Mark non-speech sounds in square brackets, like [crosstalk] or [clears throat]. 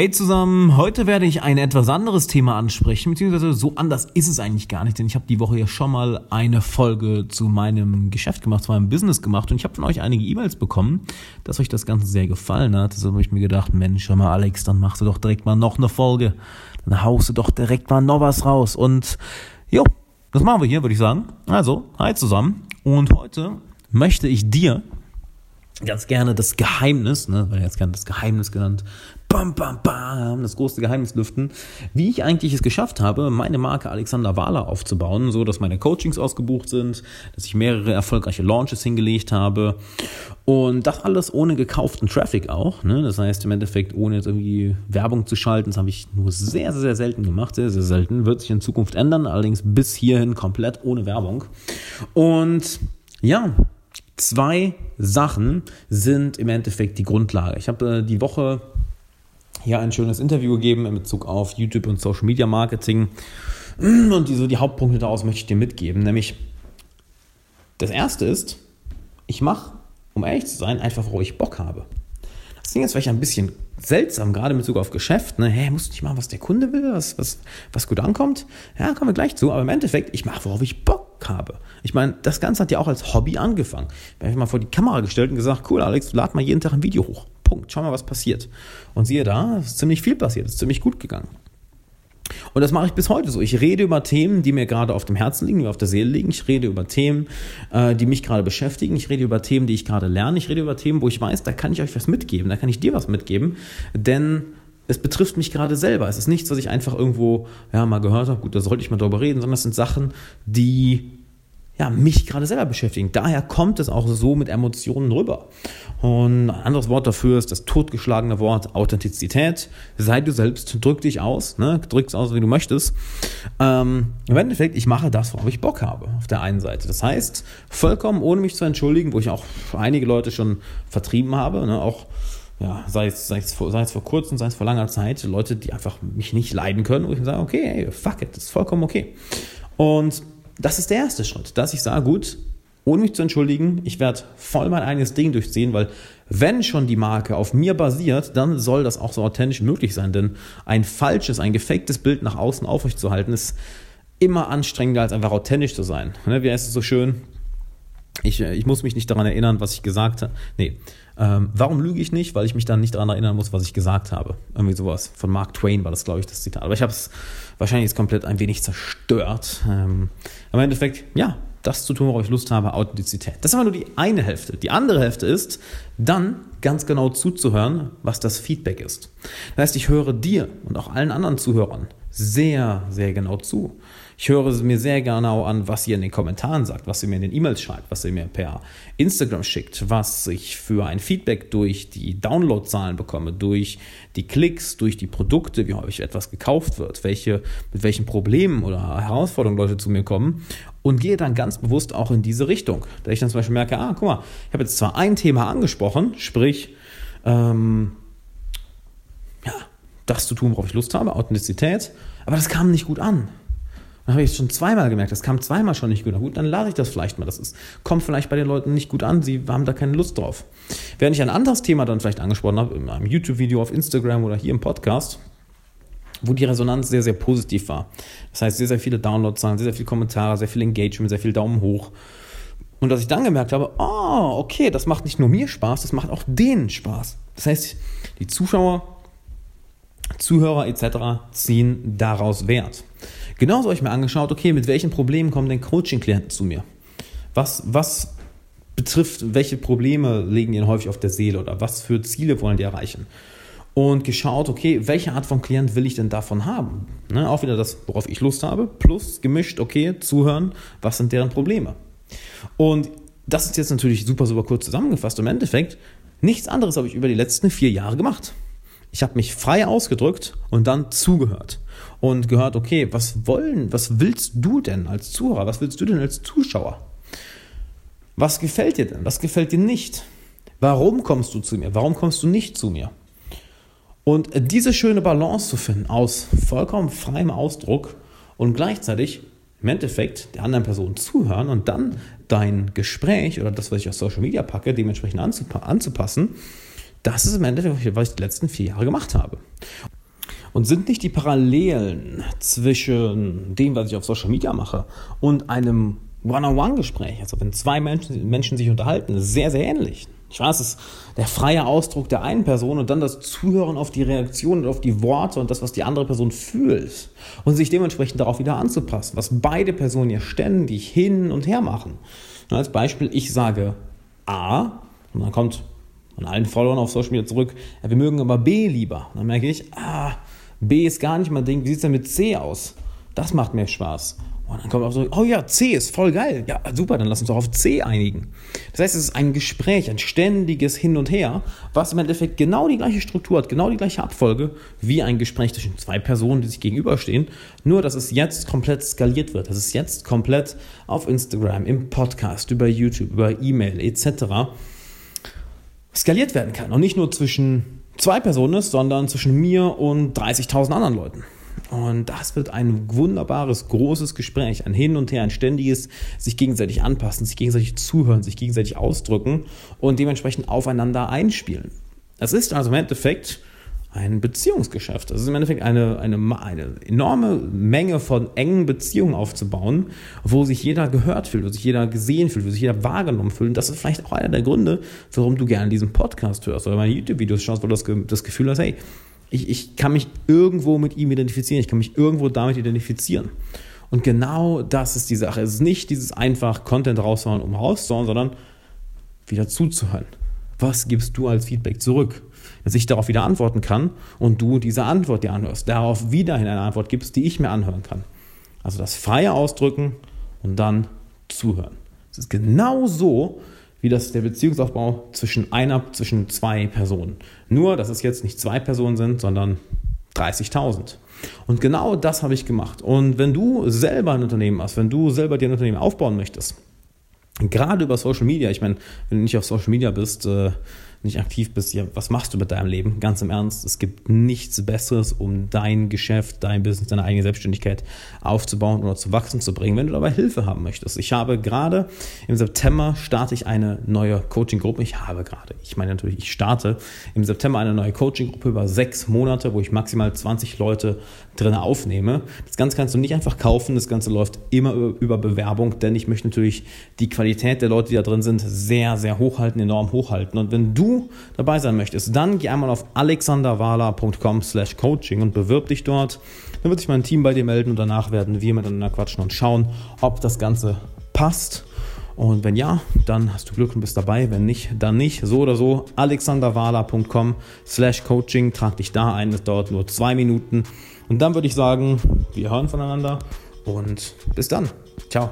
Hey zusammen, heute werde ich ein etwas anderes Thema ansprechen, beziehungsweise so anders ist es eigentlich gar nicht, denn ich habe die Woche ja schon mal eine Folge zu meinem Geschäft gemacht, zu meinem Business gemacht und ich habe von euch einige E-Mails bekommen, dass euch das Ganze sehr gefallen hat. Deshalb habe ich mir gedacht, Mensch, hör mal Alex, dann machst du doch direkt mal noch eine Folge, dann haust du doch direkt mal noch was raus und jo, das machen wir hier, würde ich sagen. Also, hi zusammen und heute möchte ich dir ganz gerne das Geheimnis, ne, weil jetzt gerne das Geheimnis genannt, bam, bam, bam, das große Geheimnis lüften, wie ich eigentlich es geschafft habe, meine Marke Alexander Wahler aufzubauen, so dass meine Coachings ausgebucht sind, dass ich mehrere erfolgreiche Launches hingelegt habe und das alles ohne gekauften Traffic auch, ne, das heißt im Endeffekt ohne jetzt irgendwie Werbung zu schalten, das habe ich nur sehr, sehr, selten gemacht, sehr, sehr selten, wird sich in Zukunft ändern, allerdings bis hierhin komplett ohne Werbung. Und ja, zwei Sachen sind im Endeffekt die Grundlage. Ich habe äh, die Woche hier ein schönes Interview gegeben in Bezug auf YouTube und Social Media Marketing. [clears throat] Und die, so die Hauptpunkte daraus möchte ich dir mitgeben. Nämlich, das erste ist, ich mache, um ehrlich zu sein, einfach, wo ich Bock habe. Das Ding ist vielleicht ein bisschen seltsam, gerade mit Bezug auf Geschäft. Ne? Hey, musst du nicht machen, was der Kunde will, was, was, was gut ankommt? Ja, kommen wir gleich zu. Aber im Endeffekt, ich mache, worauf ich Bock habe. Ich meine, das Ganze hat ja auch als Hobby angefangen. Ich habe mich mal vor die Kamera gestellt und gesagt, cool, Alex, lad mal jeden Tag ein Video hoch. Punkt. Schau mal, was passiert. Und siehe da, es ist ziemlich viel passiert, es ist ziemlich gut gegangen. Und das mache ich bis heute so. Ich rede über Themen, die mir gerade auf dem Herzen liegen, die mir auf der Seele liegen. Ich rede über Themen, äh, die mich gerade beschäftigen. Ich rede über Themen, die ich gerade lerne. Ich rede über Themen, wo ich weiß, da kann ich euch was mitgeben, da kann ich dir was mitgeben. Denn es betrifft mich gerade selber. Es ist nichts, was ich einfach irgendwo ja, mal gehört habe. Gut, da sollte ich mal drüber reden, sondern es sind Sachen, die ja, mich gerade selber beschäftigen. Daher kommt es auch so mit Emotionen rüber. Und ein anderes Wort dafür ist das totgeschlagene Wort Authentizität. Sei du selbst, drück dich aus, ne? drück es aus, wie du möchtest. Ähm, Im Endeffekt, ich mache das, worauf ich Bock habe, auf der einen Seite. Das heißt, vollkommen ohne mich zu entschuldigen, wo ich auch einige Leute schon vertrieben habe, ne? auch ja, sei es, sei, es vor, sei es vor kurzem, sei es vor langer Zeit, Leute, die einfach mich nicht leiden können, wo ich sage, okay, hey, fuck it, das ist vollkommen okay. Und das ist der erste Schritt, dass ich sage, gut, ohne mich zu entschuldigen, ich werde voll mein eigenes Ding durchziehen, weil wenn schon die Marke auf mir basiert, dann soll das auch so authentisch möglich sein, denn ein falsches, ein gefaktes Bild nach außen aufrechtzuerhalten ist immer anstrengender als einfach authentisch zu sein. Ne, wie heißt es so schön? Ich, äh, ich muss mich nicht daran erinnern, was ich gesagt habe. Nee. Ähm, warum lüge ich nicht? Weil ich mich dann nicht daran erinnern muss, was ich gesagt habe. Irgendwie sowas. Von Mark Twain war das, glaube ich, das Zitat. Aber ich habe es wahrscheinlich jetzt komplett ein wenig zerstört. Ähm, im Endeffekt, ja, das zu tun, worauf ich Lust habe, Authentizität. Das ist aber nur die eine Hälfte. Die andere Hälfte ist, dann ganz genau zuzuhören, was das Feedback ist. Das heißt, ich höre dir und auch allen anderen Zuhörern sehr, sehr genau zu. Ich höre mir sehr genau an, was ihr in den Kommentaren sagt, was ihr mir in den E-Mails schreibt, was ihr mir per Instagram schickt, was ich für ein Feedback durch die Downloadzahlen bekomme, durch die Klicks, durch die Produkte, wie häufig etwas gekauft wird, welche, mit welchen Problemen oder Herausforderungen Leute zu mir kommen und gehe dann ganz bewusst auch in diese Richtung. Da ich dann zum Beispiel merke, ah, guck mal, ich habe jetzt zwar ein Thema angesprochen, sprich, ähm, ja, das zu tun, worauf ich Lust habe, Authentizität, aber das kam nicht gut an. Dann habe ich es schon zweimal gemerkt, das kam zweimal schon nicht gut. Na gut, dann lasse ich das vielleicht mal. Das ist, kommt vielleicht bei den Leuten nicht gut an, sie haben da keine Lust drauf. Während ich ein anderes Thema dann vielleicht angesprochen habe, in einem YouTube-Video auf Instagram oder hier im Podcast, wo die Resonanz sehr, sehr positiv war. Das heißt, sehr, sehr viele Downloadzahlen, sehr, sehr viele Kommentare, sehr viel Engagement, sehr viel Daumen hoch. Und dass ich dann gemerkt habe, oh, okay, das macht nicht nur mir Spaß, das macht auch denen Spaß. Das heißt, die Zuschauer, Zuhörer etc. ziehen daraus Wert. Genauso habe ich mir angeschaut, okay, mit welchen Problemen kommen denn Coaching-Klienten zu mir? Was, was betrifft, welche Probleme liegen ihnen häufig auf der Seele oder was für Ziele wollen die erreichen? Und geschaut, okay, welche Art von Klient will ich denn davon haben? Ne, auch wieder das, worauf ich Lust habe, plus gemischt, okay, zuhören, was sind deren Probleme? Und das ist jetzt natürlich super, super kurz zusammengefasst. Im Endeffekt, nichts anderes habe ich über die letzten vier Jahre gemacht. Ich habe mich frei ausgedrückt und dann zugehört und gehört, okay, was wollen, was willst du denn als Zuhörer? Was willst du denn als Zuschauer? Was gefällt dir denn? Was gefällt dir nicht? Warum kommst du zu mir? Warum kommst du nicht zu mir? Und diese schöne Balance zu finden aus vollkommen freiem Ausdruck und gleichzeitig im Endeffekt der anderen Person zuhören und dann dein Gespräch oder das, was ich auf Social Media packe, dementsprechend anzupassen, Das ist im Endeffekt, was ich die letzten vier Jahre gemacht habe. Und sind nicht die Parallelen zwischen dem, was ich auf Social Media mache und einem One-on-One-Gespräch, also wenn zwei Menschen, Menschen sich unterhalten, sehr, sehr ähnlich. Ich weiß, es ist der freie Ausdruck der einen Person und dann das Zuhören auf die Reaktion und auf die Worte und das, was die andere Person fühlt und sich dementsprechend darauf wieder anzupassen, was beide Personen ja ständig hin und her machen. Und als Beispiel, ich sage A und dann kommt von allen Followern auf Social Media zurück, ja, wir mögen aber B lieber. Und dann merke ich, ah, B ist gar nicht mein Ding, wie sieht es denn mit C aus? Das macht mir Spaß. Und dann kommt auch so, oh ja, C ist voll geil. Ja, super, dann lass uns doch auf C einigen. Das heißt, es ist ein Gespräch, ein ständiges Hin und Her, was im Endeffekt genau die gleiche Struktur hat, genau die gleiche Abfolge wie ein Gespräch zwischen zwei Personen, die sich gegenüberstehen. Nur, dass es jetzt komplett skaliert wird. Dass es jetzt komplett auf Instagram, im Podcast, über YouTube, über E-Mail etc. skaliert werden kann. Und nicht nur zwischen zwei Personen ist, sondern zwischen mir und 30.000 anderen Leuten. Und das wird ein wunderbares, großes Gespräch, ein Hin und Her, ein ständiges sich gegenseitig anpassen, sich gegenseitig zuhören, sich gegenseitig ausdrücken und dementsprechend aufeinander einspielen. Das ist also im Endeffekt ein Beziehungsgeschäft. Das ist im Endeffekt eine, eine, eine enorme Menge von engen Beziehungen aufzubauen, wo sich jeder gehört fühlt, wo sich jeder gesehen fühlt, wo sich jeder wahrgenommen fühlt. Und das ist vielleicht auch einer der Gründe, warum du gerne diesen Podcast hörst oder meine YouTube-Videos schaust, weil du das, das Gefühl hast, hey, ich, ich kann mich irgendwo mit ihm identifizieren, ich kann mich irgendwo damit identifizieren. Und genau das ist die Sache. Es ist nicht dieses einfach Content raushauen, um rauszuhauen, sondern wieder zuzuhören. Was gibst du als Feedback zurück? Dass ich darauf wieder antworten kann und du diese Antwort dir anhörst, darauf wiederhin eine Antwort gibst, die ich mir anhören kann. Also das freie Ausdrücken und dann zuhören. Es ist genau so, wie das der Beziehungsaufbau zwischen einer, zwischen zwei Personen. Nur, dass es jetzt nicht zwei Personen sind, sondern 30.000. Und genau das habe ich gemacht. Und wenn du selber ein Unternehmen hast, wenn du selber dir ein Unternehmen aufbauen möchtest, gerade über Social Media, ich meine, wenn du nicht auf Social Media bist, äh, nicht aktiv bist, ja, was machst du mit deinem Leben? Ganz im Ernst, es gibt nichts Besseres, um dein Geschäft, dein Business, deine eigene Selbstständigkeit aufzubauen oder zu wachsen zu bringen, wenn du dabei Hilfe haben möchtest. Ich habe gerade im September starte ich eine neue Coaching-Gruppe. Ich habe gerade, ich meine natürlich, ich starte im September eine neue Coaching-Gruppe über sechs Monate, wo ich maximal 20 Leute drin aufnehme. Das Ganze kannst du nicht einfach kaufen, das Ganze läuft immer über Bewerbung, denn ich möchte natürlich die Qualität der Leute, die da drin sind, sehr, sehr hochhalten, enorm hochhalten. Und wenn dabei sein möchtest, dann geh einmal auf alexanderwala.com slash coaching und bewirb dich dort. Dann wird sich mein Team bei dir melden und danach werden wir miteinander quatschen und schauen, ob das Ganze passt. Und wenn ja, dann hast du Glück und bist dabei. Wenn nicht, dann nicht. So oder so, alexanderwala.com slash coaching. Trag dich da ein. Das dauert nur zwei Minuten. Und dann würde ich sagen, wir hören voneinander und bis dann. Ciao.